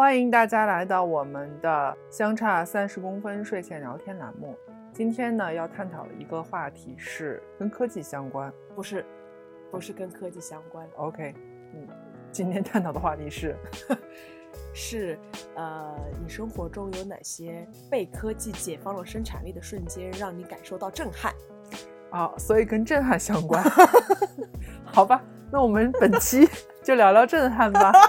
欢迎大家来到我们的相差三十公分睡前聊天栏目。今天呢，要探讨的一个话题是跟科技相关。不是，不是跟科技相关。OK，嗯，今天探讨的话题是，是呃，你生活中有哪些被科技解放了生产力的瞬间，让你感受到震撼？啊，所以跟震撼相关。好吧，那我们本期就聊聊震撼吧。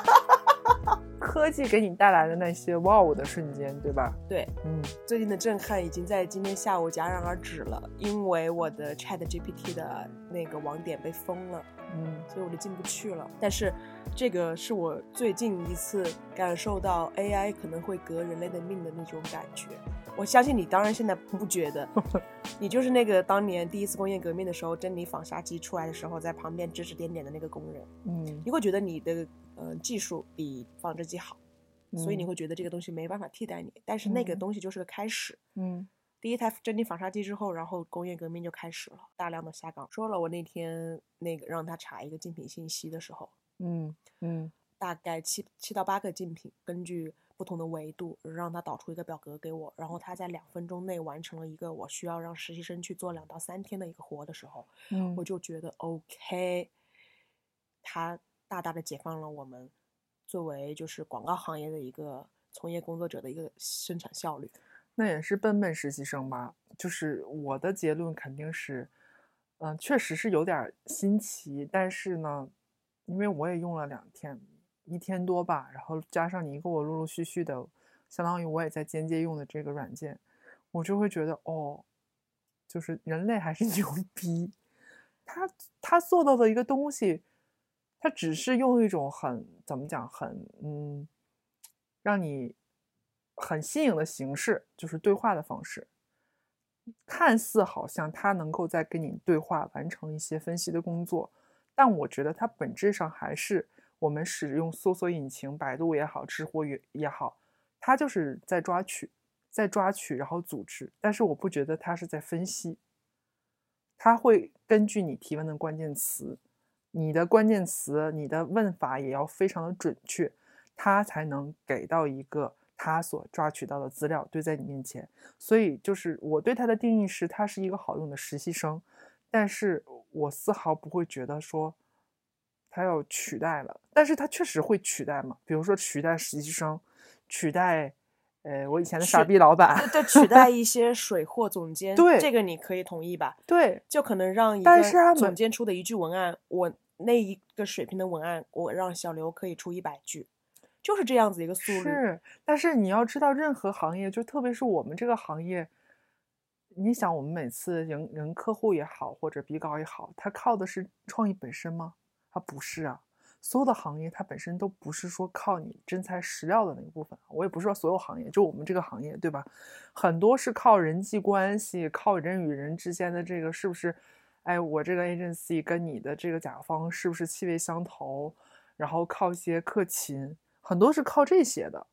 科技给你带来的那些哇哦的瞬间，对吧？对，嗯，最近的震撼已经在今天下午戛然而止了，因为我的 Chat GPT 的那个网点被封了，嗯所以我就进不去了。但是这个是我最近一次感受到 AI 可能会革人类的命的那种感觉。我相信你当然现在不觉得，你就是那个当年第一次工业革命的时候，珍妮纺纱机出来的时候，在旁边指指点点的那个工人。嗯，你会觉得你的呃技术比纺织机好，所以你嗯会觉得这个东西没办法替代你。但是那个嗯东西就是个开始。嗯第一台珍妮纺纱机之后，然后工业革命就开始了，大量的下岗。说了，我那天那个让他查一个竞品信息的时候，嗯嗯大概七七到八个竞品，根据不同的维度，让他导出一个表格给我，然后他在两分钟内完成了一个我需要让实习生去做两到三天的一个活的时候，嗯，我就觉得 OK，它大大的解放了我们作为就是广告行业的一个从业工作者的一个生产效率。那也是笨笨实习生吧？就是我的结论肯定是，嗯、确实是有点新奇，但是呢，因为我也用了两天，一天多吧，然后加上你给我陆陆续续的，相当于我也在间接用的这个软件，我就会觉得哦，就是人类还是 牛逼，他他做到的一个东西，他只是用一种很怎么讲，很嗯，让你很新颖的形式，就是对话的方式，看似好像他能够在跟你对话，完成一些分析的工作，但我觉得它本质上还是我们使用搜索引擎，百度也好，知乎也也好，它就是在抓取，在抓取，然后组织，但是我不觉得它是在分析，它会根据你提问的关键词，你的关键词，你的问法也要非常的准确，他才能给到一个他所抓取到的资料堆在你面前。所以就是我对他的定义是，他是一个好用的实习生，但是我丝毫不会觉得说他要取代了，但是他确实会取代嘛，比如说取代实习生，取代呃我以前的傻逼老板，对，取代一 些水货总监，对这个你可以同意吧？对就可能让一但是他总监出的一句文案，我那一个水平的文案，我让小刘可以出一百句，就是这样子一个速率。是，但是你要知道，任何行业，就特别是我们这个行业，你想，我们每次迎迎客户也好，或者比稿也好，它靠的是创意本身吗？它不是啊。所有的行业，它本身都不是说靠你真材实料的那个部分。我也不是说所有行业，就我们这个行业，对吧？很多是靠人际关系，靠人与人之间的这个是不是？哎，我这个 agency 跟你的这个甲方是不是气味相投？然后靠一些客勤，很多是靠这些的。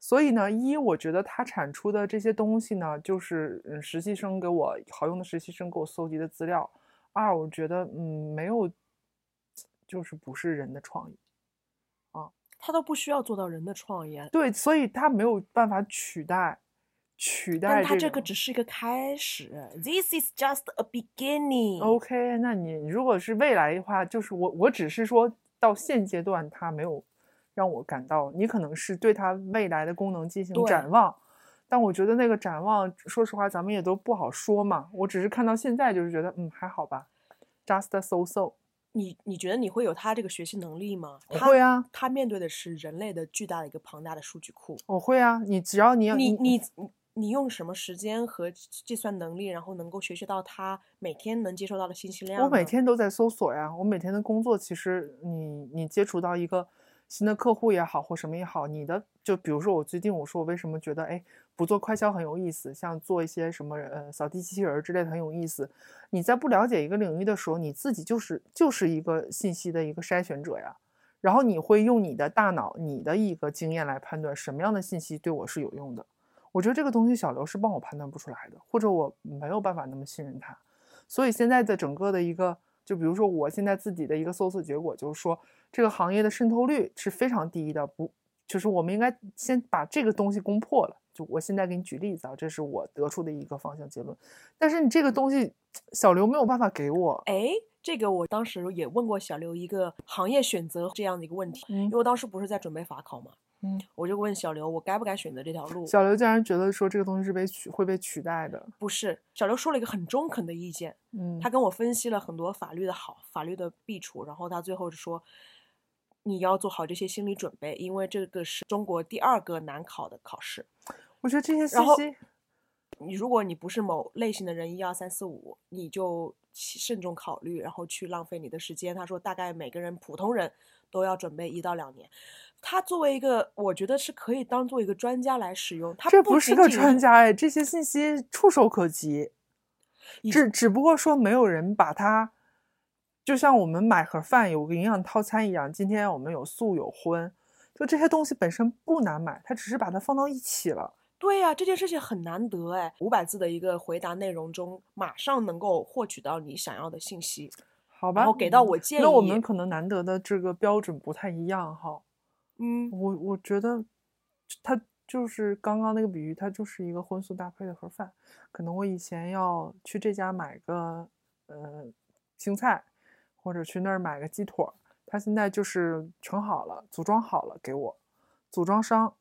所以呢，一我觉得他产出的这些东西呢，就是嗯实习生给我好用的实习生给我搜集的资料。二，我觉得嗯没有，就是不是人的创意啊。他都不需要做到人的创意啊，对，所以他没有办法取代取代但它这这个只是一个开始，This is just a beginning。OK，那你如果是未来的话，就是我我只是说到现阶段，它没有让我感到，你可能是对它未来的功能进行展望，但我觉得那个展望，说实话，咱们也都不好说嘛。我只是看到现在，就是觉得嗯还好吧，just so so。你你觉得你会有他这个学习能力吗？我他会啊，他面对的是人类的巨大的一个庞大的数据库。我会啊，你只要你要你你你用什么时间和计算能力，然后能够学习到他每天能接收到的信息量？我每天都在搜索呀，我每天的工作其实你你接触到一个新的客户也好或什么也好，你的就比如说我最近我说我为什么觉得哎不做快销很有意思，像做一些什么呃扫地机器人儿之类的很有意思。你在不了解一个领域的时候，你自己就是就是一个信息的一个筛选者呀，然后你会用你的大脑、你的一个经验来判断什么样的信息对我是有用的。我觉得这个东西小刘是帮我判断不出来的，或者我没有办法那么信任他。所以现在的整个的一个，就比如说我现在自己的一个搜索结果，就是说这个行业的渗透率是非常低的，不就是我们应该先把这个东西攻破了。就我现在给你举例子啊，这是我得出的一个方向结论。但是你这个东西，小刘没有办法给我。哎，这个我当时也问过小刘一个行业选择这样的一个问题，嗯因为我当时不是在准备法考嘛，嗯，我就问小刘，我该不该选择这条路？小刘竟然觉得说这个东西是被取会被取代的。不是，小刘说了一个很中肯的意见，嗯，他跟我分析了很多法律的好、法律的弊处，然后他最后就说，你要做好这些心理准备，因为这个是中国第二个难考的考试。我觉得这些信息，你如果你不是某类型的人，一二三四五，你就慎重考虑，然后去浪费你的时间。他说，大概每个人普通人都要准备一到两年。他作为一个，我觉得是可以当做一个专家来使用。他这不是个专家哎，这些信息触手可及，只只不过说没有人把它，就像我们买盒饭有个营养套餐一样，今天我们有素有荤，就这些东西本身不难买，它只是把它放到一起了。对呀、这件事情很难得哎，五百字的一个回答内容中，马上能够获取到你想要的信息，好吧，然后给到嗯我建议。那我们可能难得的这个标准不太一样哈。嗯，我我觉得他就是刚刚那个比喻，它就是一个荤素搭配的盒饭。可能我以前要去这家买个呃青菜，或者去那儿买个鸡腿儿，它现在就是盛好了，组装好了给我，组装商，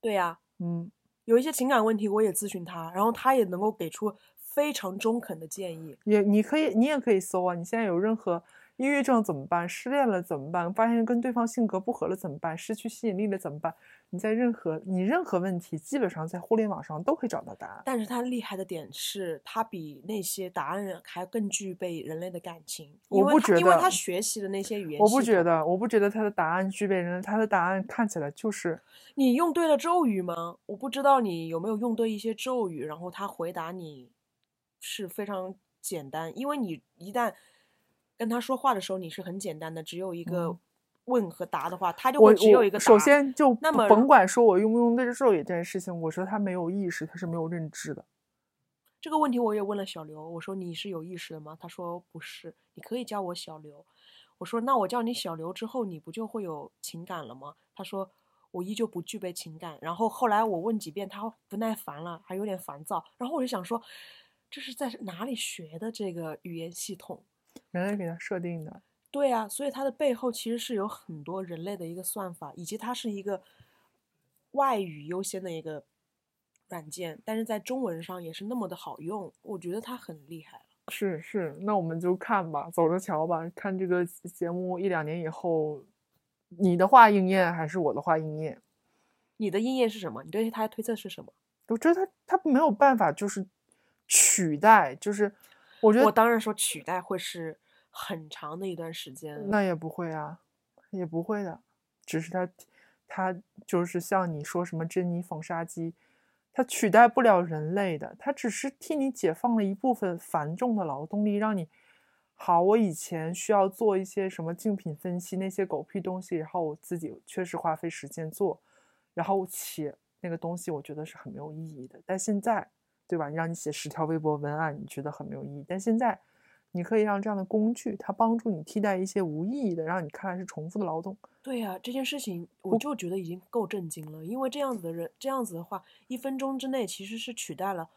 对呀、嗯，有一些情感问题我也咨询他，然后他也能够给出非常中肯的建议。也你可以你也可以搜啊，你现在有任何抑郁症怎么办？失恋了怎么办？发现跟对方性格不合了怎么办？失去吸引力了怎么办？你在任何你任何问题，基本上在互联网上都可以找到答案。但是他厉害的点是，他比那些答案还更具备人类的感情，我不觉得因为他学习的那些语言，我不觉。得，我不觉得他的答案具备人，他的答案看起来就是你用对了咒语吗？我不知道你有没有用对一些咒语，然后他回答你是非常简单，因为你一旦跟他说话的时候，你是很简单的，只有一个嗯问和答的话，他就会只有一个答。首先就那么甭管说我用不用对咒语这件事情，我说他没有意识，他是没有认知的。这个问题我也问了小刘，我说你是有意识的吗？他说不是，你可以叫我小刘。我说那我叫你小刘之后，你不就会有情感了吗？他说我依旧不具备情感。然后后来我问几遍，他不耐烦了，还有点烦躁。然后我就想说，这是在哪里学的这个语言系统？人类给它设定的，对啊，所以它的背后其实是有很多人类的一个算法，以及它是一个外语优先的一个软件，但是在中文上也是那么的好用，我觉得它很厉害了。是是，那我们就看吧，走着瞧吧，看这个节目一两年以后，你的话应验还是我的话应验？你的应验是什么？你对它的推测是什么？我觉得它它没有办法就是取代，就是我觉得我当然说取代会是很长的一段时间。那也不会啊，也不会的，只是他他就是像你说什么珍妮缝纱机，它取代不了人类的，它只是替你解放了一部分繁重的劳动力，让你好。我以前需要做一些什么竞品分析那些狗屁东西，然后我自己确实花费时间做，然后且那个东西我觉得是很没有意义的。但现在，对吧？你让你写十条微博文案，你觉得很没有意义，但现在。你可以让这样的工具，它帮助你替代一些无意义的，让你看来是重复的劳动。对呀、这件事情我就觉得已经够震惊了，因为这样子的人，这样子的话，一分钟之内其实是取代了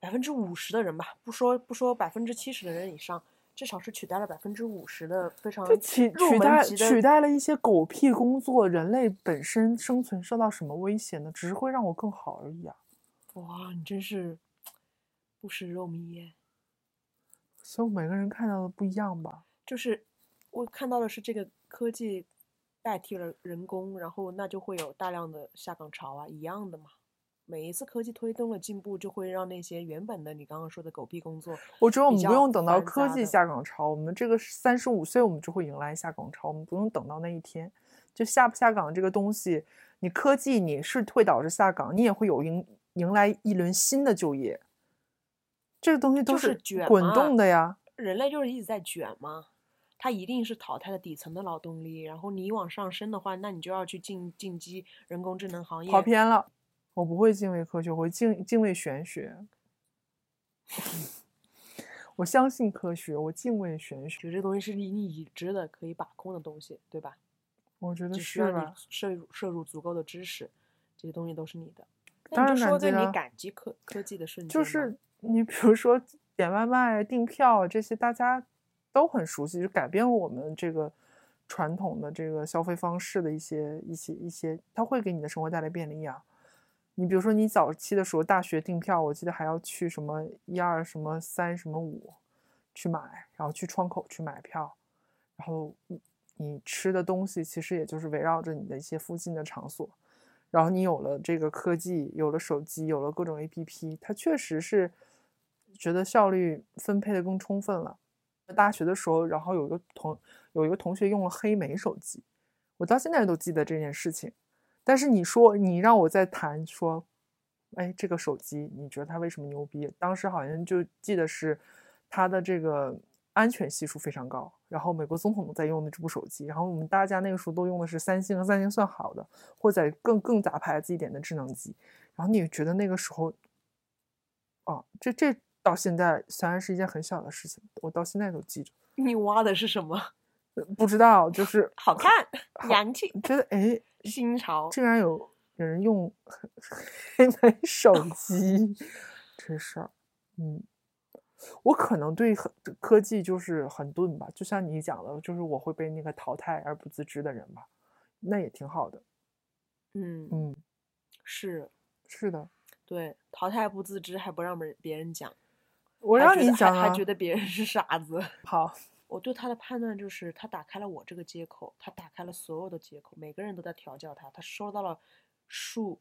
百分之五十的人吧，不说不说百分之七十的人以上，至少是取代了百分之五十的非常它取取代取代了一些狗屁工作，人类本身生存受到什么威胁呢？只是会让我更好而已啊。哇，你真是不食肉糜耶！所以每个人看到的不一样吧。就是我看到的是这个科技代替了人工，然后那就会有大量的下岗潮啊，一样的嘛。每一次科技推动了进步，就会让那些原本的你刚刚说的狗屁工作，我觉得我们不用等到科技下岗潮，我们这个三十五岁我们就会迎来下岗潮，我们不用等到那一天。就下不下岗这个东西，你科技你是会导致下岗，你也会有迎迎来一轮新的就业。这个东西都是卷滚动的呀。人类就是一直在卷嘛。它一定是淘汰了底层的劳动力，然后你往上升的话，那你就要去进进击人工智能行业。跑偏了，我不会敬畏科学，我会敬敬畏玄学。我相信科学，我敬畏玄学。就这东西是你已知的、可以把控的东西，对吧？我觉得只需要你是？摄入摄入足够的知识，这些东西都是你的。当然说个你感激科科技的瞬间，就是你比如说点外卖、订票这些，大家都很熟悉，就改变了我们这个传统的这个消费方式的一些一些一些，它会给你的生活带来便利啊。你比如说你早期的时候，大学订票，我记得还要去什么一二什么三什么五去买，然后去窗口去买票，然后你你吃的东西其实也就是围绕着你的一些附近的场所。然后你有了这个科技，有了手机，有了各种 APP，它确实是觉得效率分配的更充分了。大学的时候，然后有一个同有一个同学用了黑莓手机，我到现在都记得这件事情。但是你说你让我再谈说，哎，这个手机你觉得它为什么牛逼？当时好像就记得是它的这个安全系数非常高，然后美国总统在用的这部手机，然后我们大家那个时候都用的是三星和，三星算好的，或者更更杂牌子一点的智能机，然后你觉得那个时候，哦，这这到现在虽然是一件很小的事情，我到现在都记着，你挖的是什么？呃不知道就是好看，洋气，觉得哎，新潮。竟然有有人用黑莓 手机这事儿，嗯，我可能对很科技就是很钝吧，就像你讲的，就是我会被那个淘汰而不自知的人吧，那也挺好的，嗯，嗯，是是的，对，淘汰不自知，还不让别别人讲，我让你讲啊，还还觉得别人是傻子。好，我对他的判断就是，他打开了我这个接口，他打开了所有的接口，每个人都在调教他，他收到了数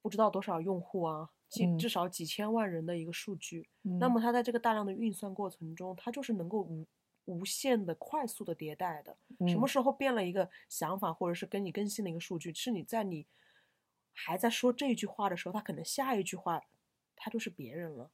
不知道多少用户啊，几嗯至少几千万人的一个数据。嗯那么他在这个大量的运算过程中，他就是能够无无限的快速的迭代的。什么嗯时候变了一个想法，或者是跟你更新了一个数据，是你在你还在说这句话的时候，他可能下一句话他就是别人了。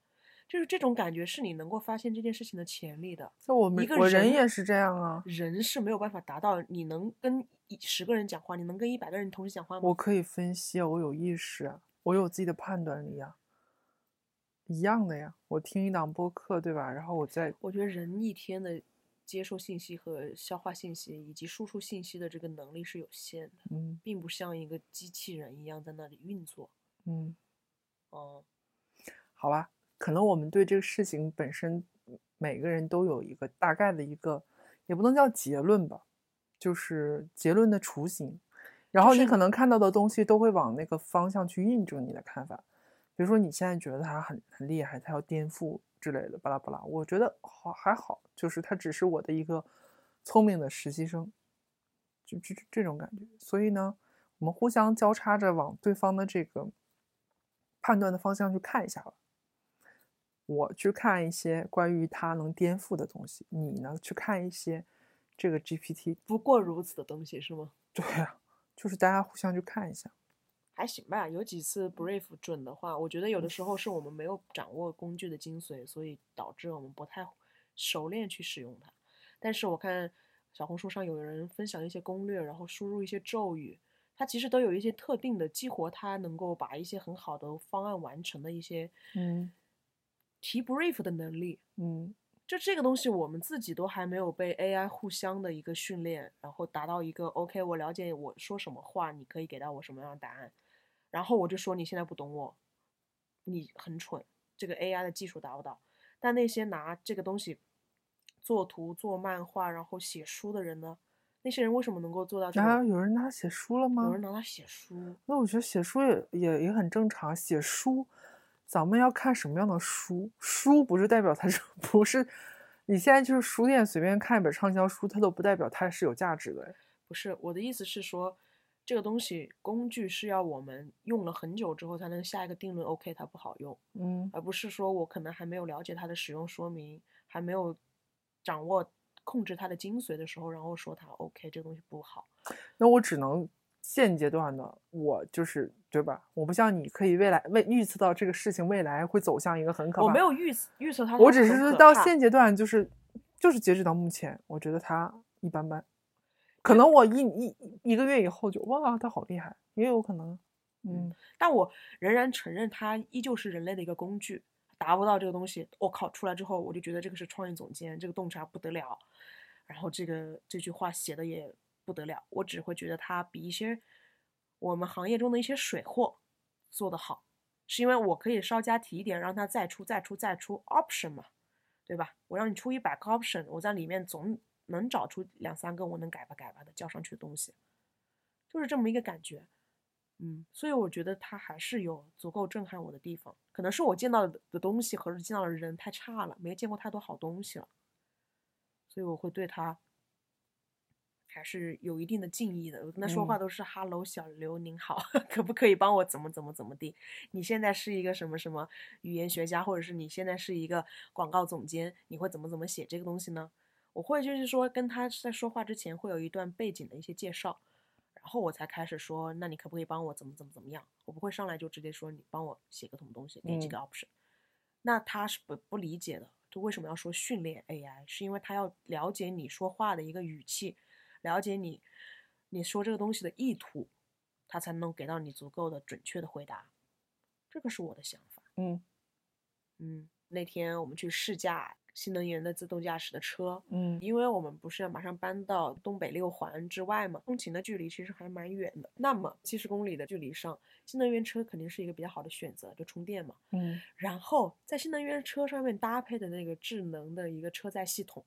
就是这种感觉，是你能够发现这件事情的潜力的。就我们一个我人人也是这样啊，人是没有办法达到你能跟一十个人讲话，你能跟一百个人同时讲话吗？我可以分析啊，我有意识啊，我有自己的判断力啊，一样的呀。我听一档播客，对吧？然后我再我觉得人一天的接受信息和消化信息以及输出信息的这个能力是有限的，嗯并不像一个机器人一样在那里运作。嗯，哦、好吧，可能我们对这个事情本身，每个人都有一个大概的一个，也不能叫结论吧，就是结论的雏形。然后你可能看到的东西都会往那个方向去印证你的看法。比如说你现在觉得他很很厉害，他要颠覆之类的，巴拉巴拉。我觉得好还好，就是他只是我的一个聪明的实习生，就就就这种感觉。所以呢，我们互相交叉着往对方的这个判断的方向去看一下吧。我去看一些关于它能颠覆的东西，你呢去看一些这个 GPT。不过如此的东西是吗？对啊，就是大家互相去看一下。还行吧，有几次 brief 准的话，我觉得有的时候是我们没有掌握工具的精髓，所以导致我们不太熟练去使用它。但是我看小红书上有人分享一些攻略，然后输入一些咒语，它其实都有一些特定的激活它能够把一些很好的方案完成的一些嗯提 brief 的能力。嗯就这个东西，我们自己都还没有被 AI 互相的一个训练，然后达到一个 OK，我了解我说什么话，你可以给到我什么样的答案，然后我就说你现在不懂我，你很蠢，这个 AI 的技术达不到。但那些拿这个东西做图、做漫画，然后写书的人呢？那些人为什么能够做到这啊，个？有人拿它写书了吗？有人拿他写书，那我觉得写书也也也很正常。写书，咱们要看什么样的书？书不是代表它是 不是？你现在就是书店随便看一本畅销书，它都不代表它是有价值的。不是我的意思是说，这个东西工具是要我们用了很久之后才能下一个定论，OK，它不好用。嗯而不是说我可能还没有了解它的使用说明，还没有掌握控制它的精髓的时候，然后说它 OK 这个东西不好。那我只能现阶段的，我就是对吧？我不像你可以未来未预测到这个事情未来会走向一个很可怕。我没有预预测它，我只是说到现现阶段，就是就是截止到目前，我觉得他一般般。可能我一一一个月以后就哇，他好厉害，也有可能。嗯，但我仍然承认它依旧是人类的一个工具，达不到这个东西，我靠，出来之后我就觉得这个是创意总监，这个洞察不得了，然后这个这句话写的也不得了，我只会觉得它比一些我们行业中的一些水货做得好，是因为我可以稍加提一点，让它再出、再出、再出 option 嘛，对吧？我让你出一百个 option，我在里面总能找出两三个我能改吧改吧的交上去的东西，就是这么一个感觉。嗯，所以我觉得它还是有足够震撼我的地方，可能是我见到的东西和见到的人太差了，没见过太多好东西了，所以我会对它还是有一定的敬意的。我跟他说话嗯都是 “hello，小刘您好，可不可以帮我怎么怎么怎么地？你现在是一个什么什么语言学家，或者是你现在是一个广告总监，你会怎么怎么写这个东西呢？我会就是说跟他在说话之前会有一段背景的一些介绍。然后我才开始说，那你可不可以帮我怎么怎么怎么样？我不会上来就直接说你帮我写个什么东西，给几个 option。那他是不不理解的，就为什么要说训练 AI？是因为他要了解你说话的一个语气，了解你你说这个东西的意图，他才能给到你足够的准确的回答。这个是我的想法。嗯嗯，那天我们去试驾新能源的自动驾驶的车，嗯因为我们不是要马上搬到东北六环之外嘛，通勤的距离其实还蛮远的。那么七十公里的距离上，新能源车肯定是一个比较好的选择，就充电嘛。嗯然后在新能源车上面搭配的那个智能的一个车载系统，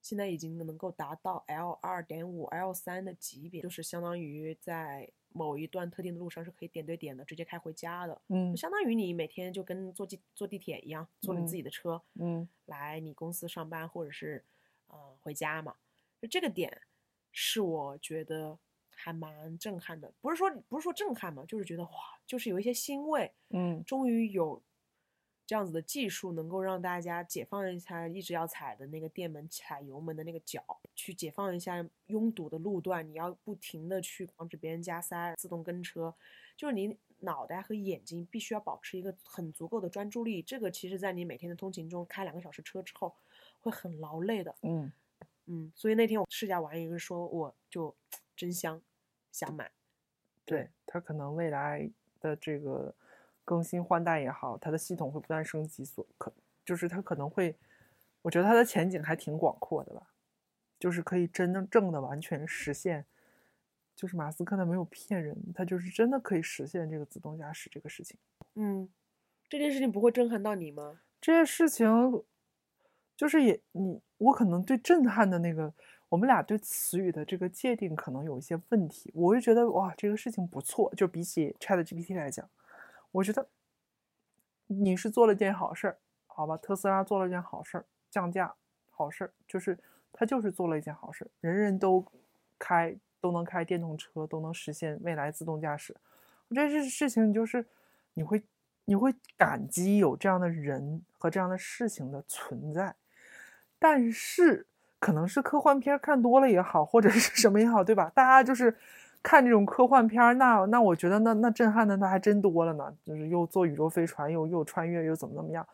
现在已经能够达到 L 二点五、L 三的级别，就是相当于在某一段特定的路上是可以点对点的直接开回家的，嗯。相当于你每天就跟坐地坐地铁一样，坐你嗯自己的车，嗯。来你公司上班或者是呃回家嘛，就这个点是我觉得还蛮震撼的，不是说不是说震撼嘛，就是觉得哇，就是有一些欣慰，嗯。终于有这样子的技术能够让大家解放一下一直要踩的那个电门踩油门的那个脚，去解放一下拥堵的路段，你要不停的去防止别人加塞、自动跟车，就是你脑袋和眼睛必须要保持一个很足够的专注力。这个其实在你每天的通勤中开两个小时车之后，会很劳累的。嗯嗯，所以那天我试驾完一个说，我就真香，想买。对，他可能未来的这个更新换代也好，它的系统会不断升级，所可就是它可能会，我觉得它的前景还挺广阔的吧，就是可以真正正的完全实现，就是马斯克他没有骗人，他就是真的可以实现这个自动驾驶这个事情。嗯，这件事情不会震撼到你吗？这件事情，就是也你我可能对震撼的那个，我们俩对词语的这个界定可能有一些问题。我就觉得哇，这个事情不错，就比起 Chat GPT 来讲，我觉得你是做了件好事儿，好吧？特斯拉做了件好事儿，降价好事儿，就是他就是做了一件好事儿，人人都开都能开电动车，都能实现未来自动驾驶。我觉得这事情就是你会你会感激有这样的人和这样的事情的存在，但是可能是科幻片看多了也好，或者是什么也好，对吧？大家就是看这种科幻片儿，那那我觉得那那震撼的那还真多了呢，就是又坐宇宙飞船，又又穿越，又怎么怎么样，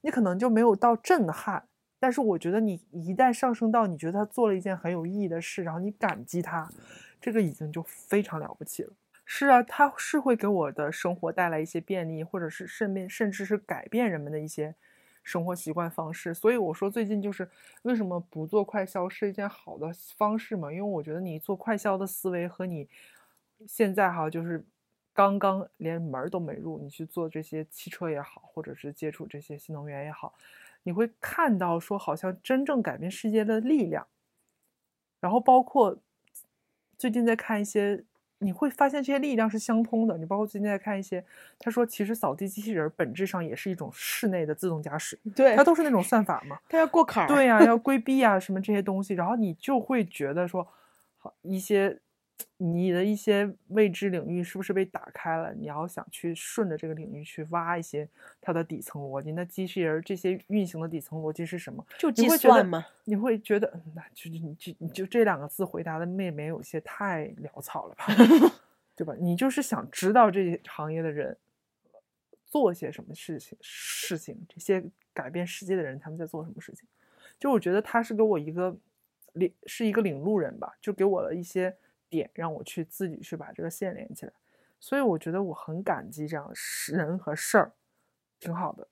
你可能就没有到震撼。但是我觉得你一旦上升到你觉得他做了一件很有意义的事，然后你感激他，这个已经就非常了不起了。是啊，他是会给我的生活带来一些便利，或者是甚至甚至是改变人们的一些生活习惯方式。所以我说最近就是为什么不做快销是一件好的方式嘛？因为我觉得你做快销的思维和你现在哈就是刚刚连门都没入，你去做这些汽车也好，或者是接触这些新能源也好，你会看到说好像真正改变世界的力量。然后包括最近在看一些。你会发现这些力量是相通的。你包括最近在看一些，他说其实扫地机器人本质上也是一种室内的自动驾驶，对它都是那种算法嘛。它要过坎儿。对呀、要规避啊什么这些东西，然后你就会觉得说，好一些你的一些未知领域是不是被打开了？你要想去顺着这个领域去挖一些它的底层逻辑。那机器人这些运行的底层逻辑是什么？就计你会觉得算吗。你会觉得，嗯那就是你就你就这两个字回答的未免有些太潦草了吧，对吧？你就是想知道这些行业的人做些什么事情，事情这些改变世界的人他们在做什么事情。就我觉得他是给我一个领是一个领路人吧，就给我了一些点，让我去自己去把这个线连起来。所以我觉得我很感激这样的人和事儿，挺好的。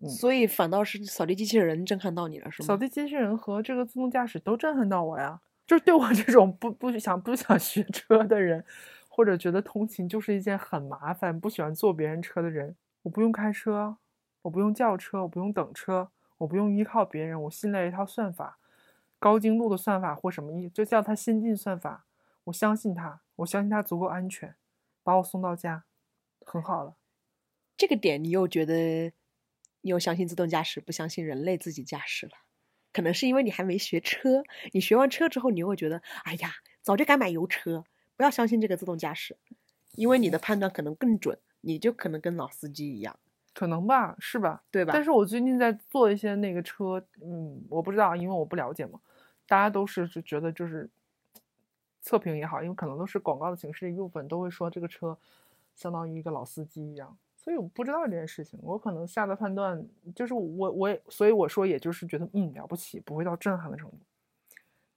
嗯所以反倒是扫地机器人震撼到你了，是吗？扫地机器人和这个自动驾驶都震撼到我呀。就是对我这种不不想不想学车的人，或者觉得通勤就是一件很麻烦、不喜欢坐别人车的人，我不用开车，我不用叫车，我不用等车，我不用依靠别人，我信赖一套算法，高精度的算法或什么意，就叫它先进算法，我相信他，我相信他足够安全，把我送到家，很好了。这个点你又觉得，你又相信自动驾驶，不相信人类自己驾驶了？可能是因为你还没学车，你学完车之后，你又会觉得，哎呀，早就该买油车，不要相信这个自动驾驶，因为你的判断可能更准，你就可能跟老司机一样，可能吧，是吧？对吧？但是我最近在做一些那个车，嗯，我不知道，因为我不了解嘛，大家都是就觉得就是测评也好，因为可能都是广告的形式的一部分，都会说这个车相当于一个老司机一样。所以我不知道这件事情，我可能下的判断就是我我也，所以我说也就是觉得嗯了不起，不会到震撼的程度。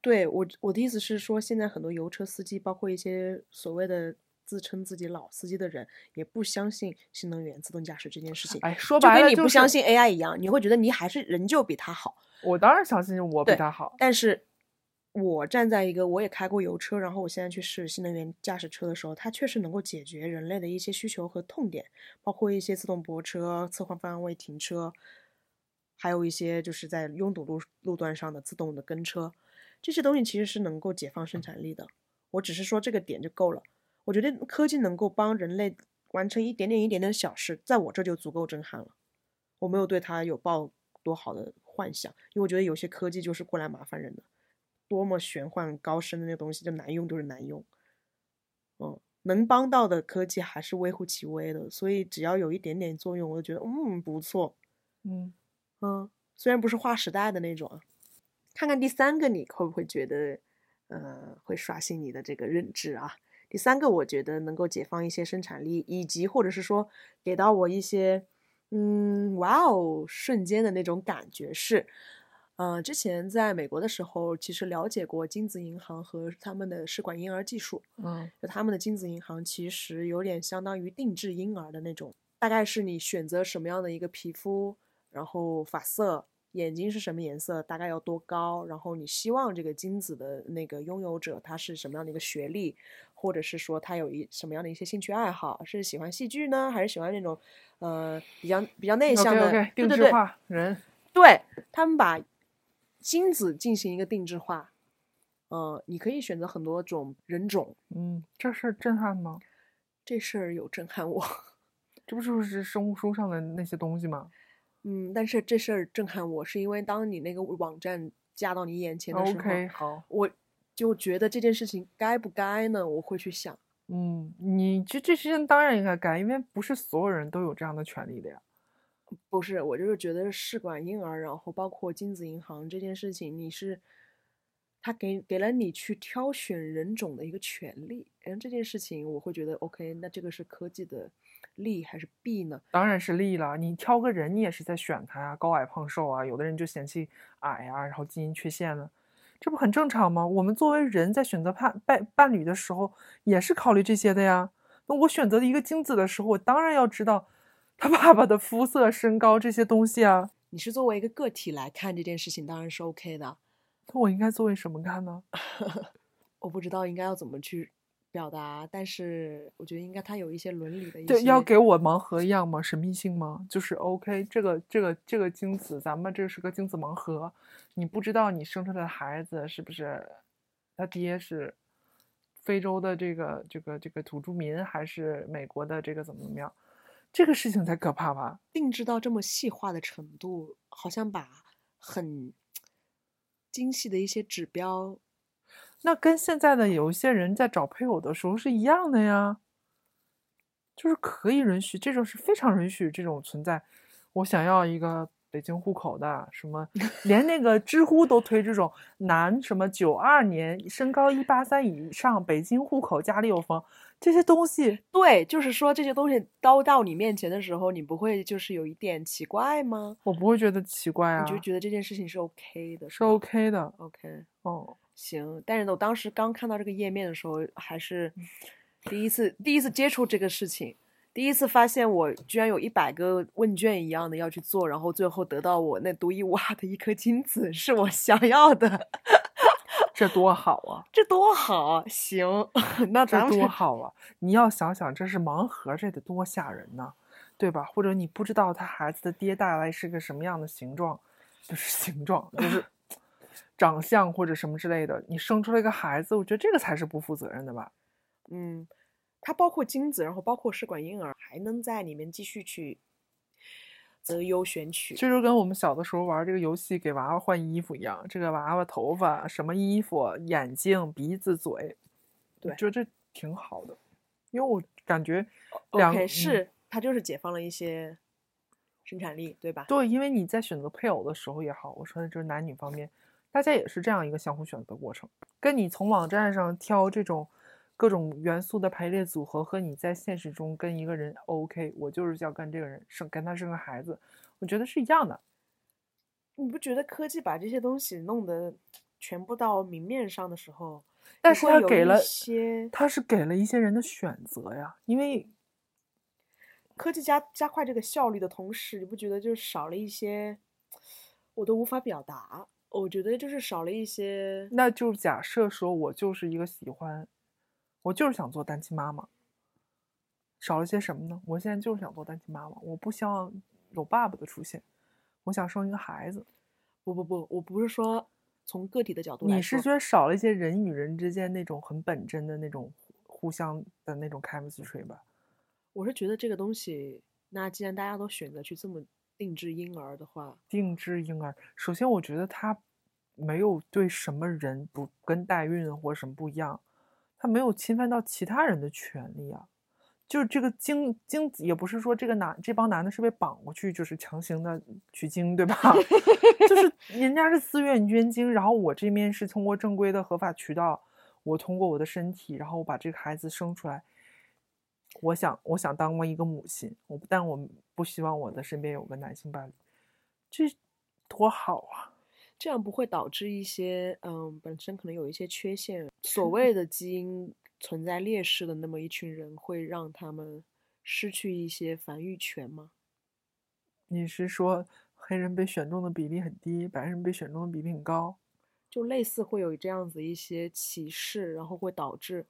对我我的意思是说，现在很多油车司机，包括一些所谓的自称自己老司机的人，也不相信新能源自动驾驶这件事情。哎，说白了就跟你不相信 AI 一样，你会觉得你还是仍旧比他好。我当然相信我比他好，但是。我站在一个，我也开过油车，然后我现在去试新能源驾驶车的时候，它确实能够解决人类的一些需求和痛点，包括一些自动泊车、侧换方位停车，还有一些就是在拥堵路路段上的自动的跟车，这些东西其实是能够解放生产力的。我只是说这个点就够了。我觉得科技能够帮人类完成一点点一点点小事，在我这就足够震撼了。我没有对它有抱多好的幻想，因为我觉得有些科技就是过来麻烦人的。多么玄幻高深的那个东西，就难用就是难用。嗯，能帮到的科技还是微乎其微的，所以只要有一点点作用，我就觉得嗯不错。嗯嗯，虽然不是划时代的那种啊。看看第三个，你会不会觉得，呃，会刷新你的这个认知啊？第三个，我觉得能够解放一些生产力，以及或者是说给到我一些，嗯，哇哦，瞬间的那种感觉是。嗯，之前在美国的时候，其实了解过精子银行和他们的试管婴儿技术。嗯，就他们的精子银行其实有点相当于定制婴儿的那种，大概是你选择什么样的一个皮肤，然后发色，眼睛是什么颜色，大概要多高，然后你希望这个精子的那个拥有者他是什么样的一个学历，或者是说他有一什么样的一些兴趣爱好，是喜欢戏剧呢，还是喜欢那种呃比较比较内向的定制化人？对他们把。精子进行一个定制化，呃，你可以选择很多种人种。嗯，这事儿震撼吗？这事儿有震撼我。这不就是生物书上的那些东西吗？嗯，但是这事儿震撼我是因为当你那个网站架到你眼前的时候，OK，好，我就觉得这件事情该不该呢？我会去想。嗯，你这这事情当然应该该，因为不是所有人都有这样的权利的呀。不是，我就是觉得试管婴儿，然后包括精子银行这件事情，你是他给给了你去挑选人种的一个权利，然后这件事情我会觉得 OK，那这个是科技的利还是弊呢？当然是利了，你挑个人，你也是在选他呀，高矮胖瘦啊，有的人就嫌弃矮啊，然后基因缺陷呢，这不很正常吗？我们作为人在选择伴伴伴侣的时候，也是考虑这些的呀。那我选择一个精子的时候，我当然要知道。他爸爸的肤色、身高这些东西啊，你是作为一个个体来看这件事情，当然是 OK 的。那我应该作为什么看呢？我不知道应该要怎么去表达，但是我觉得应该他有一些伦理的。对，要给我盲盒一样吗？神秘性吗？就是 OK，这个这个这个精子，咱们这是个精子盲盒，你不知道你生出来的孩子是不是他爹是非洲的这个这个这个土著民，还是美国的这个怎么怎么样？这个事情才可怕吧？定制到这么细化的程度，好像把很精细的一些指标，那跟现在的有一些人在找配偶的时候是一样的呀，就是可以允许这种是非常允许这种存在。我想要一个。北京户口的什么，连那个知乎都推这种男什么九二年身高一八三以上，北京户口家里有房这些东西。对，就是说这些东西都到你面前的时候，你不会就是有一点奇怪吗？我不会觉得奇怪啊，你就觉得这件事情是 OK 的，是 OK 的，OK。哦，行。但是我当时刚看到这个页面的时候，还是第一次第一次接触这个事情。第一次发现我居然有一百个问卷一样的要去做，然后最后得到我那独一无二的一颗金子是我想要的，这多好啊！这多好啊！行，那咱们这多好啊！你要想想，这是盲盒，这得多吓人呢，对吧？或者你不知道他孩子的爹带来是个什么样的形状，就是形状，就是 长相或者什么之类的，你生出来一个孩子，我觉得这个才是不负责任的吧？嗯，它包括精子，然后包括试管婴儿，还能在里面继续去择优选取。这就跟我们小的时候玩这个游戏给娃娃换衣服一样，这个娃娃头发、什么衣服、眼睛、鼻子、嘴，对我觉得这挺好的，因为我感觉两 OK，嗯是它就是解放了一些生产力，对吧？对，因为你在选择配偶的时候也好，我说的就是男女方面，大家也是这样一个相互选择过程。跟你从网站上挑这种各种元素的排列组合，和你在现实中跟一个人 OK，我就是要跟这个人生跟他生个孩子，我觉得是一样的。你不觉得科技把这些东西弄得全部到明面上的时候，但是他给了些他是给了一些人的选择呀，因为科技加加快这个效率的同时，你不觉得就少了一些，我都无法表达。我觉得就是少了一些，那就假设说我就是一个喜欢，我就是想做单亲妈妈，少了些什么呢？我现在就是想做单亲妈妈，我不希望有爸爸的出现，我想生一个孩子。不不不，我不是说从个体的角度来说，你是觉得少了一些人与人之间那种很本真的那种互相的那种 chemistry 吧？我是觉得这个东西，那既然大家都选择去这么定制婴儿的话，定制婴儿，首先我觉得他没有对什么人不跟代孕或者什么不一样，他没有侵犯到其他人的权利啊。就是这个精精子，也不是说这个男这帮男的是被绑过去，就是强行的取精，对吧？就是人家是自愿捐精，然后我这边是通过正规的合法渠道，我通过我的身体，然后我把这个孩子生出来。我想，我想当过一个母亲，我但我不希望我的身边有个男性伴侣，这多好啊！这样不会导致一些嗯本身可能有一些缺陷，所谓的基因存在劣势的那么一群人，会让他们失去一些繁育权吗？你是说黑人被选中的比例很低，白人被选中的比例很高？就类似会有这样子一些歧视，然后会导致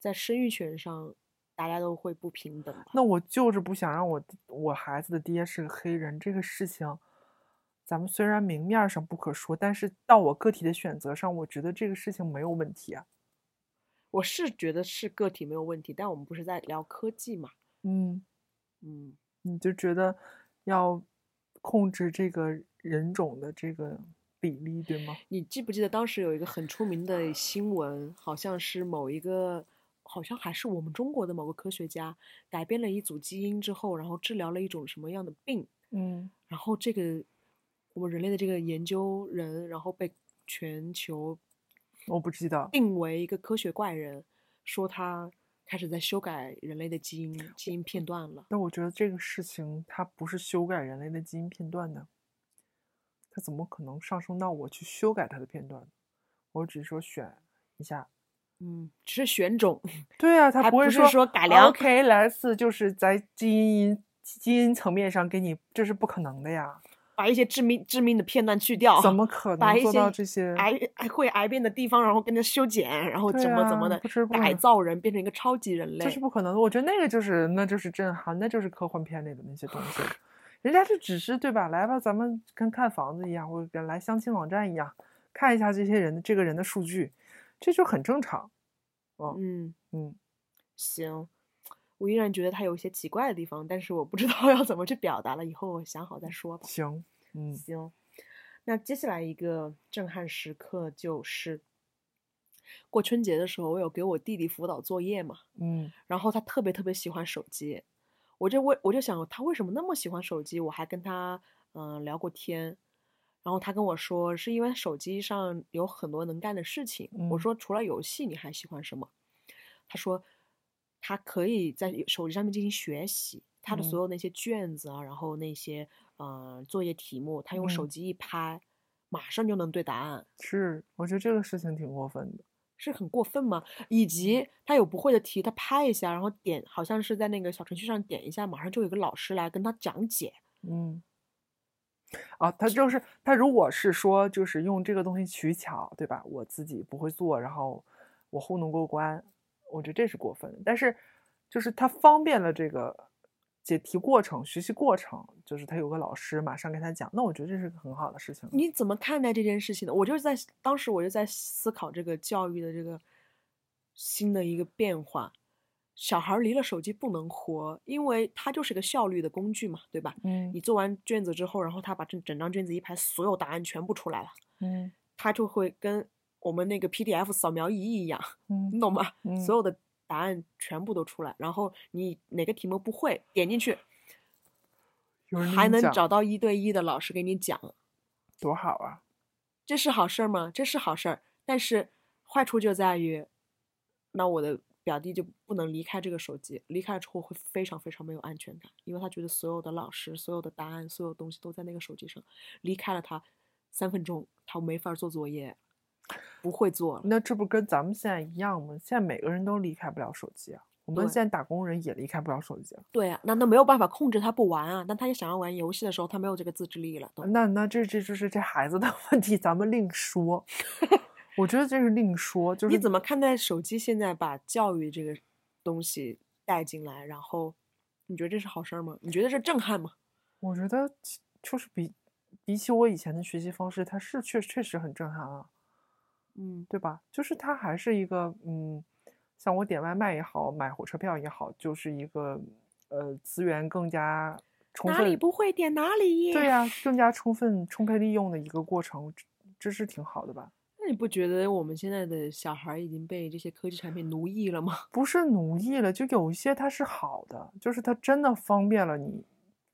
在生育权上大家都会不平等。那我就是不想让我我孩子的爹是个黑人，这个事情，咱们虽然明面上不可说，但是到我个体的选择上，我觉得这个事情没有问题啊。我是觉得是个体没有问题，但我们不是在聊科技嘛？嗯，嗯，你就觉得要控制这个人种的这个比例，对吗？你记不记得当时有一个很出名的新闻，好像是某一个，好像还是我们中国的某个科学家改变了一组基因之后，然后治疗了一种什么样的病，嗯，然后这个我们人类的这个研究人，然后被全球我不知道。定为一个科学怪人，说他开始在修改人类的基因基因片段了。但我觉得这个事情它不是修改人类的基因片段的，它怎么可能上升到我去修改它的片段？我只是说选一下。嗯，只是选种，对啊，他不会说说改良 OK，来自就是在基因基因层面上给你，这是不可能的呀。把一些致命致命的片段去掉，怎么可能做到些这些？癌癌会癌变的地方，然后跟着修剪，然后怎么怎么的啊不是不改造人，变成一个超级人类。这是不可能的。我觉得那个就是那就是震撼，那就是科幻片里的那些东西。人家就只是对吧？来吧，咱们跟看房子一样，或者跟来相亲网站一样，看一下这些人的这个人的数据，这就很正常。嗯，嗯，行，我依然觉得它有一些奇怪的地方，但是我不知道要怎么去表达了，以后我想好再说吧。行，嗯行，那接下来一个震撼时刻就是过春节的时候，我有给我弟弟辅导作业嘛，嗯然后他特别特别喜欢手机，我就为我就想他为什么那么喜欢手机，我还跟他嗯、呃聊过天，然后他跟我说是因为手机上有很多能干的事情。我嗯说除了游戏你还喜欢什么？他说他可以在手机上面进行学习，他的所嗯有那些卷子啊，然后那些呃作业题目，他用手嗯机一拍，马上就能对答案。是，我觉得这个事情挺过分的。是很过分吗？以及他有不会的题，他拍一下，然后点，好像是在那个小程序上点一下，马上就有个老师来跟他讲解。嗯啊，他就是他，如果是说就是用这个东西取巧，对吧？我自己不会做，然后我糊弄过关，我觉得这是过分的。但是就是他方便了这个解题过程、学习过程，就是他有个老师马上跟他讲，那我觉得这是个很好的事情。你怎么看待这件事情呢？我就是在当时我就在思考这个教育的这个新的一个变化。小孩离了手机不能活，因为它就是个效率的工具嘛，对吧？嗯你做完卷子之后，然后他把整整张卷子一排，所有答案全部出来了，嗯他就会跟我们那个 PDF 扫描仪一样，你嗯懂吗？嗯所有的答案全部都出来，然后你哪个题目不会，点进去还能找到一对一的老师给你讲，多好啊！这是好事儿吗？这是好事儿，但是坏处就在于，那我的表弟就不能离开这个手机，离开之后会非常非常没有安全感，因为他觉得所有的老师、所有的答案、所有东西都在那个手机上，离开了他三分钟，他没法做作业，不会做了。那这不跟咱们现在一样吗？现在每个人都离开不了手机啊，我们现在打工人也离开不了手机啊。对啊，那那没有办法控制他不玩啊，但他也想要玩游戏的时候，他没有这个自制力了。那那这这就是这孩子的 问题，咱们另说。我觉得这是另说，就是你怎么看待手机现在把教育这个东西带进来？然后你觉得这是好事儿吗？你觉得这震撼吗？我觉得其就是比比起我以前的学习方式，它是确确实很震撼啊，嗯，对吧？就是它还是一个嗯，像我点外卖也好，买火车票也好，就是一个呃资源更加充分哪里，不会点哪里。对呀、更加充分充沛利用的一个过程，这这是挺好的吧？那你不觉得我们现在的小孩已经被这些科技产品奴役了吗？不是奴役了，就有一些它是好的，就是它真的方便了你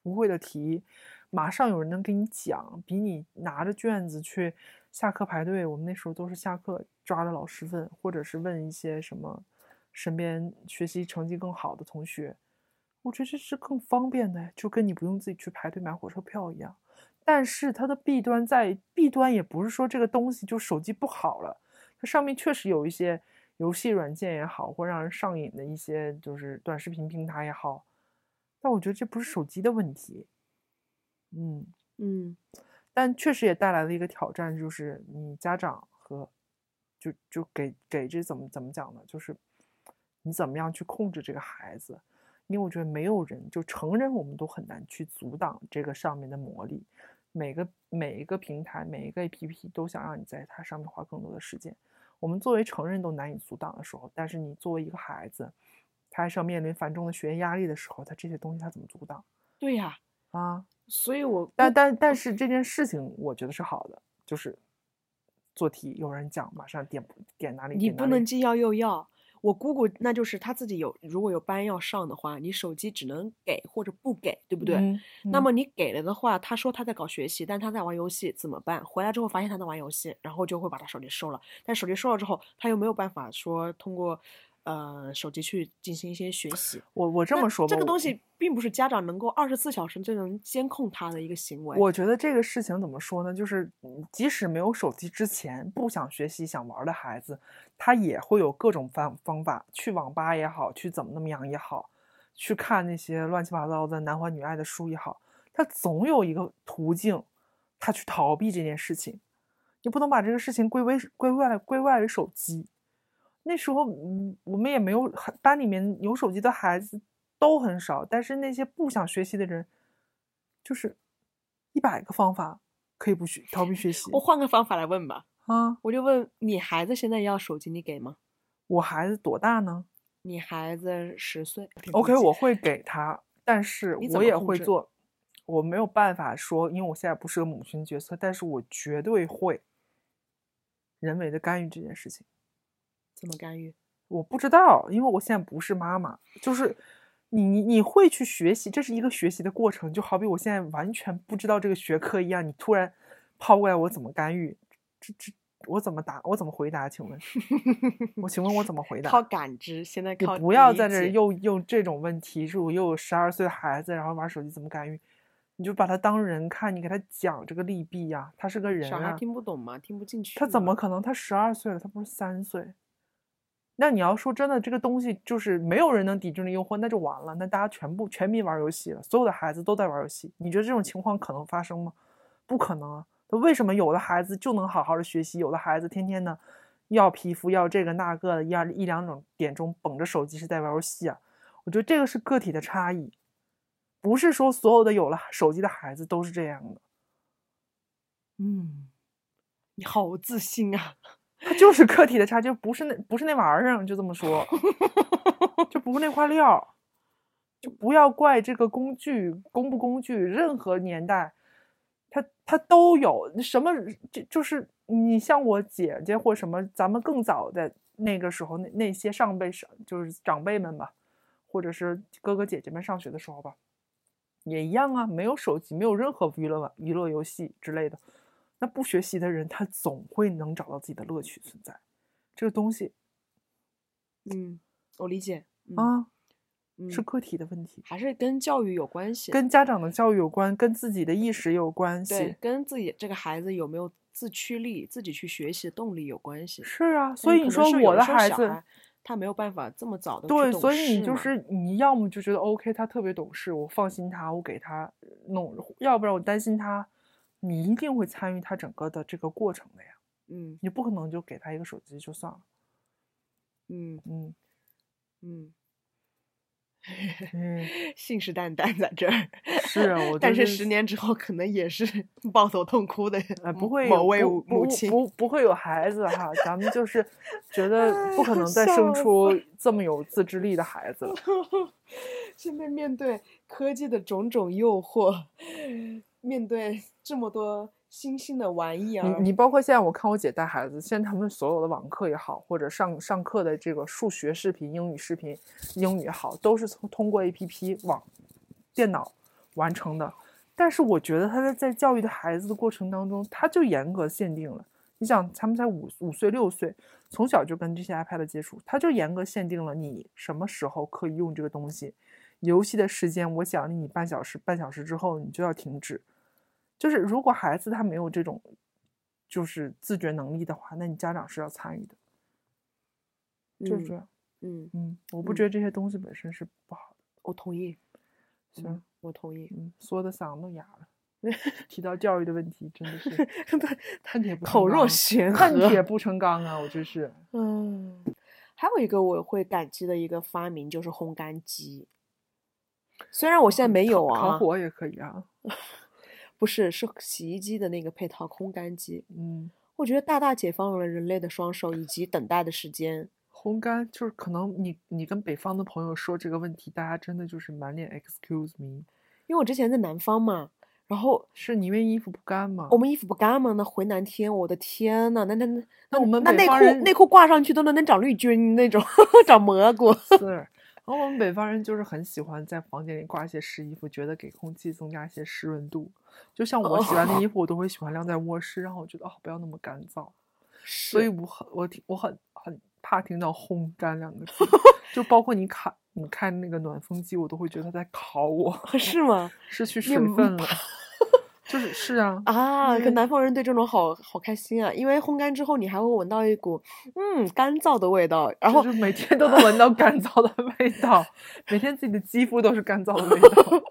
不会的题，马上有人能给你讲，比你拿着卷子去下课排队，我们那时候都是下课抓着老师问，或者是问一些什么身边学习成绩更好的同学，我觉得这是更方便的，就跟你不用自己去排队买火车票一样。但是它的弊端在弊端也不是说这个东西就手机不好了，它上面确实有一些游戏软件也好，或让人上瘾的一些就是短视频平台也好，但我觉得这不是手机的问题，嗯，嗯，但确实也带来了一个挑战，就是你家长和就就给给这怎么怎么讲呢？就是你怎么样去控制这个孩子？因为我觉得没有人就成人，我们都很难去阻挡这个上面的魔力。每个每一个平台，每一个 APP 都想让你在它上面花更多的时间。我们作为成人都难以阻挡的时候，但是你作为一个孩子，他还是要面临繁重的学业压力的时候，他这些东西他怎么阻挡对呀、啊？所以我但但但是这件事情我觉得是好的，就是做题有人讲，马上点点哪里，你不能既要又要。我姑姑那就是她自己有，如果有班要上的话，你手机只能给或者不给，对不对？嗯嗯那么你给了的话，她说她在搞学习，但她在玩游戏，怎么办？回来之后发现她在玩游戏，然后就会把他手机收了。但手机收了之后，他又没有办法说通过呃手机去进行一些学习。我我这么说吧，这个东西并不是家长能够二十四小时就能监控他的一个行为。我觉得这个事情怎么说呢？就是嗯即使没有手机之前，不想学习、想玩的孩子，他也会有各种方方法，去网吧也好，去怎么那么样也好，去看那些乱七八糟的男欢女爱的书也好，他总有一个途径，他去逃避这件事情。你不能把这个事情归为归外归外于手机。那时候，嗯，我们也没有班里面有手机的孩子都很少，但是那些不想学习的人，就是一百个方法可以不学逃避学习我换个方法来问吧，啊。我就问你孩子现在要手机，你给吗？我孩子多大呢你孩子十岁。？OK，我会给他，但是我也会做。我没有办法说，因为我现在不是个母亲角色，但是我绝对会人为的干预这件事情。怎么干预？我不知道，因为我现在不是妈妈，就是你你你会去学习，这是一个学习的过程，就好比我现在完全不知道这个学科一样，你突然抛过来，我怎么干预？这这我怎么答？我怎么回答？请问，我请问我怎么回答？靠感知，现在你靠不要在这儿又用这种问题，是我又有十二岁的孩子，然后玩手机怎么干预？你就把他当人看，你给他讲这个利弊呀、他是个人啊，小孩听不懂吗，听不进去。他怎么？可能？他十二岁了，他不是三岁。那你要说真的，这个东西就是没有人能抵制那诱惑，那就完了。那大家全部全民玩游戏了，所有的孩子都在玩游戏。你觉得这种情况可能发生吗？不可能啊！为什么有的孩子就能好好的学习，有的孩子天天呢要皮肤要这个那个的，一二一两种点钟捧着手机是在玩游戏啊？我觉得这个是个体的差异，不是说所有的有了手机的孩子都是这样的。嗯，你好自信啊！他就是个体的差，就不是那不是那玩意儿，就这么说，就不是那块料，就不要怪这个工具工不工具，任何年代，他他都有什么，就就是你像我姐姐或什么，咱们更早的那个时候，那那些上辈上就是长辈们吧，或者是哥哥姐姐们上学的时候吧，也一样啊，没有手机，没有任何娱乐娱乐游戏之类的。那不学习的人，他总会能找到自己的乐趣存在。这个东西，嗯，我理解啊，嗯是个体的问题，还是跟教育有关系，跟家长的教育有关，跟自己的意识有关对系。跟自己这个孩子有没有自驱力、自己去学习的动力有关系。是啊，所以你说我的孩子，他没有办法这么早的对，所以你就是你要么就觉得 OK，他特别懂事，我放心他，我给他弄；要不然我担心他，你一定会参与他整个的这个过程的呀。嗯你不可能就给他一个手机就算了。嗯嗯嗯，嗯，信誓旦旦在这儿。是啊，我 但就是是十年之后可能也是 抱头痛哭的呃，不会某位母亲。不不会有孩子哈，咱们就是觉 得不可能再生出这么有自制力的孩子了。现在面对科技的种种诱惑，面对这么多新兴的玩意你儿，你包括现在我看我姐带孩子，现在他们所有的网课也好，或者上上课的这个数学视频、英语视频、英语也好，都是从通过 A P P 网电脑完成的。但是我觉得他在在教育的孩子的过程当中，他就严格限定了。你想，他们才五五岁六岁，从小就跟这些 iPad 接触，他就严格限定了你什么时候可以用这个东西，游戏的时间我奖励你半小时，半小时之后你就要停止。就是如果孩子他没有这种就是自觉能力的话，那你家长是要参与的，就是这样。嗯，嗯，我不嗯觉得这些东西本身是不好的。我同意，行嗯，，我同意。嗯，说的嗓子都哑了。提到教育的问题，真的是 恨铁不口若悬河恨铁不成钢啊！我真是。嗯，还有一个我会感激的一个发明就是烘干机，虽然我现在没有啊烤啊，火也可以啊。不是是洗衣机的那个配套烘干机，嗯，我觉得大大解放了人类的双手以及等待的时间。烘干就是可能你你跟北方的朋友说这个问题，大家真的就是满脸 excuse me，因为我之前在南方嘛，然后是你因为衣服不干吗？我们衣服不干嘛，那回南天，我的天呐，那那那那我们那内裤内裤挂上去都能能长绿菌那种，长蘑菇。是，然 后我们北方人就是很喜欢在房间里挂一些湿衣服，觉得给空气增加一些湿润度。就像我洗完的衣服，我都会喜欢晾在卧室，然后我觉得哦，不要那么干燥。所以我很我挺我很很怕听到“烘干”两个字，就包括你看你看那个暖风机，我都会觉得它在烤我，是吗？失去水分了。就是是啊，啊，因为可南方人对这种好好开心啊，因为烘干之后你还会闻到一股嗯干燥的味道，然后就是每天都能闻到干燥的味道，每天自己的肌肤都是干燥的味道。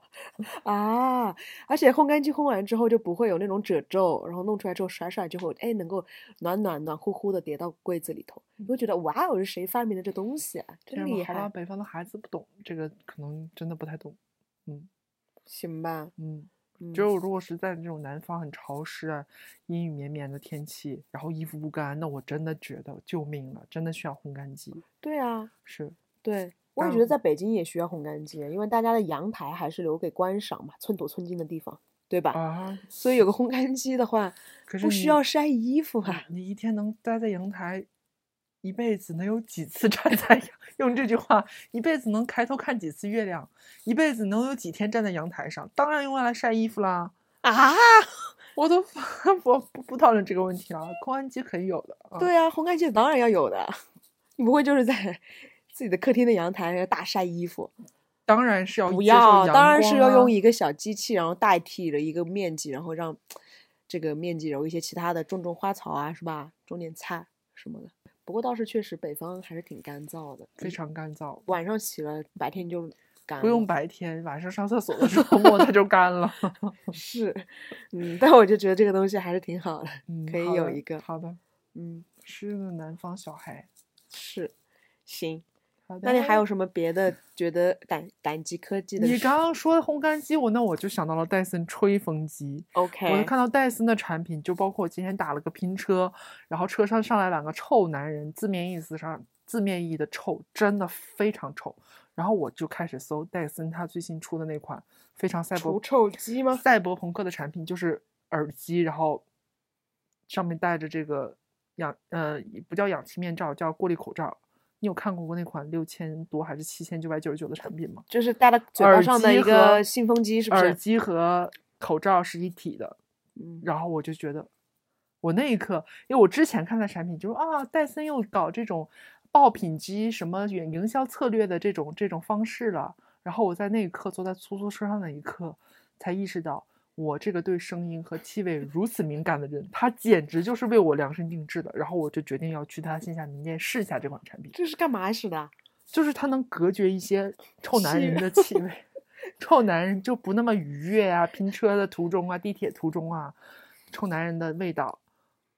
啊，而且烘干机烘完之后就不会有那种褶皱，然后弄出来之后甩甩就会哎能够暖暖暖乎乎的叠到柜子里头，你会觉得哇哦是谁发明的这东西啊，真厉好吧，害，北方的孩子不懂这个，可能真的不太懂。嗯行吧，嗯。嗯只有如果是在这种南方很潮湿啊、阴雨绵绵的天气，然后衣服不干，那我真的觉得救命了，真的需要烘干机。对啊，是，对。我也觉得在北京也需要烘干机，因为大家的阳台还是留给观赏嘛，寸土寸金的地方，对吧？啊，所以有个烘干机的话，不可是你需要晒衣服吧？你一天能待在阳台，一辈子能有几次站在阳？用这句话，一辈子能抬头看几次月亮？一辈子能有几天站在阳台上？当然用来晒衣服啦。啊，我都不不不讨论这个问题了，烘干机可以有的。啊、对啊，烘干机当然要有的，你不会就是在自己的客厅的阳台大晒衣服？当然是要不要，当然是要用一个小机器，然后代替了一个面积，然后让这个面积有一些其他的种种花草啊，是吧？种点菜什么的。不过倒是确实北方还是挺干燥的，非常干燥。晚上洗了，白天就干了，不 用白天，晚上上厕所的时候摸它就干了。是，嗯，但我就觉得这个东西还是挺好的，嗯，可以有一个好的，嗯，是的南方小孩。是，行。好的，那你还有什么别的觉得胆胆机科技的？你刚刚说烘干机，我那我就想到了戴森吹风机。我就 OK，看到戴森的产品，就包括我今天打了个拼车，然后车上上来两个臭男人，字面意思上字面意义的臭，真的非常臭。然后我就开始搜戴森它最新出的那款非常赛博除臭机吗？赛博朋克的产品，就是耳机，然后上面戴着这个氧呃不叫氧气面罩，叫过滤口罩。你有看过过那款六千多还是七千九百九十九的产品吗？就是戴了嘴巴上的一个和信封机，是不是？耳机和口罩是一体的。嗯，然后我就觉得，我那一刻，因为我之前看的产品就是啊，戴森又搞这种爆品机什么营营销策略的这种这种方式了。然后我在那一刻坐在出租车上那一刻，才意识到，我这个对声音和气味如此敏感的人，他简直就是为我量身定制的。然后我就决定要去他线下门店试一下这款产品，这是干嘛使的？就是它能隔绝一些臭男人的气味，臭男人就不那么愉悦啊，拼车的途中啊，地铁途中啊，臭男人的味道，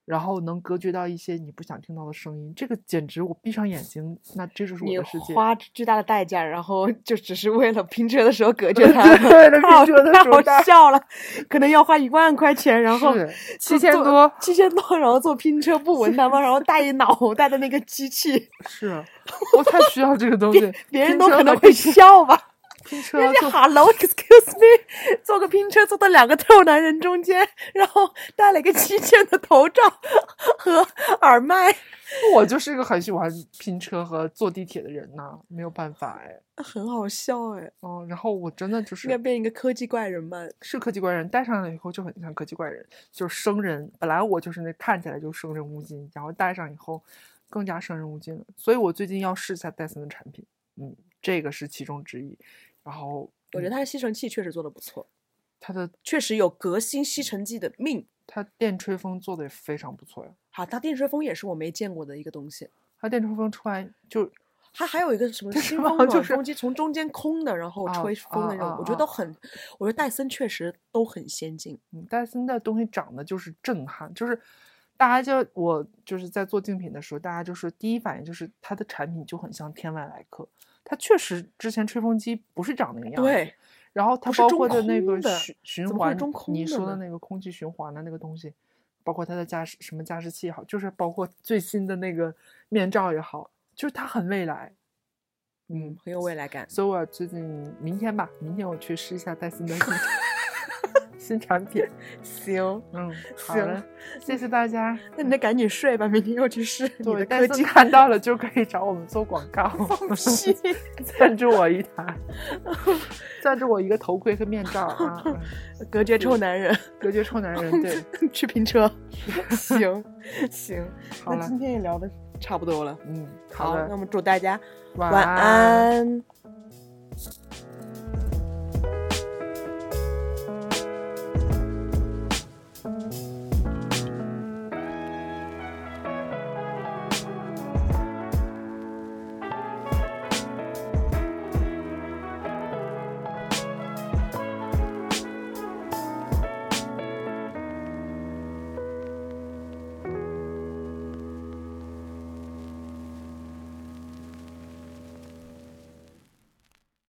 然后能隔绝到一些你不想听到的声音，这个简直我闭上眼睛，那这就是我的世界。花巨大的代价，然后 就只是为了拼车的时候隔绝它，对 拼车的太好时候戴笑了，可能要花一万块钱，然后七千多，七千多，然后做拼车不闻他吗？然后带一脑袋的那个机器，是我太需要这个东西，别人都可能会笑吧。拼车人家就 Hello，excuse me，坐个拼车坐到两个臭男人中间，然后戴了一个七千的头罩和耳麦，我就是一个很喜欢拼车和坐地铁的人呐，没有办法哎，很好笑哎，哦，然后我真的就是应该变一个科技怪人吧？是科技怪人，戴上了以后就很像科技怪人，就是生人。本来我就是那看起来就生人勿近，然后戴上以后更加生人勿近了。所以我最近要试一下戴森的产品，嗯，这个是其中之一。然后嗯我觉得它的吸尘器确实做的不错，它的确实有革新吸尘器的命。它电吹风做的也非常不错呀。好，它电吹风也是我没见过的一个东西。它电吹风出来就它还有一个什么这新什么就是风暖风机，从中间空的，然后啊吹风的那种，啊啊我觉得都很，我觉得戴森确实都很先进。嗯，戴森的东西长得就是震撼，就是大家就我就是在做竞品的时候，大家就是第一反应就是它的产品就很像天外来客。它确实之前吹风机不是长那个样子，对，然后它包括的那个循循环，你说的那个空气循环的那个东西，包括它的加湿什么加湿器也好，就是包括最新的那个面罩也好，就是它很未来。嗯，很有未来感。所以我最近明天吧，明天我去试一下戴森的新新产品。行，嗯，好行了，谢谢大家。那你得赶紧睡吧，明天又去试你对，的科技。看到了就可以找我们做广告，屁 赞助我一台，赞助我一个头盔和面罩啊，嗯隔绝臭男人，隔绝臭男人。对，去拼车。行行，好了那今天也聊的差不多了。嗯，好，那我，们祝大家晚晚安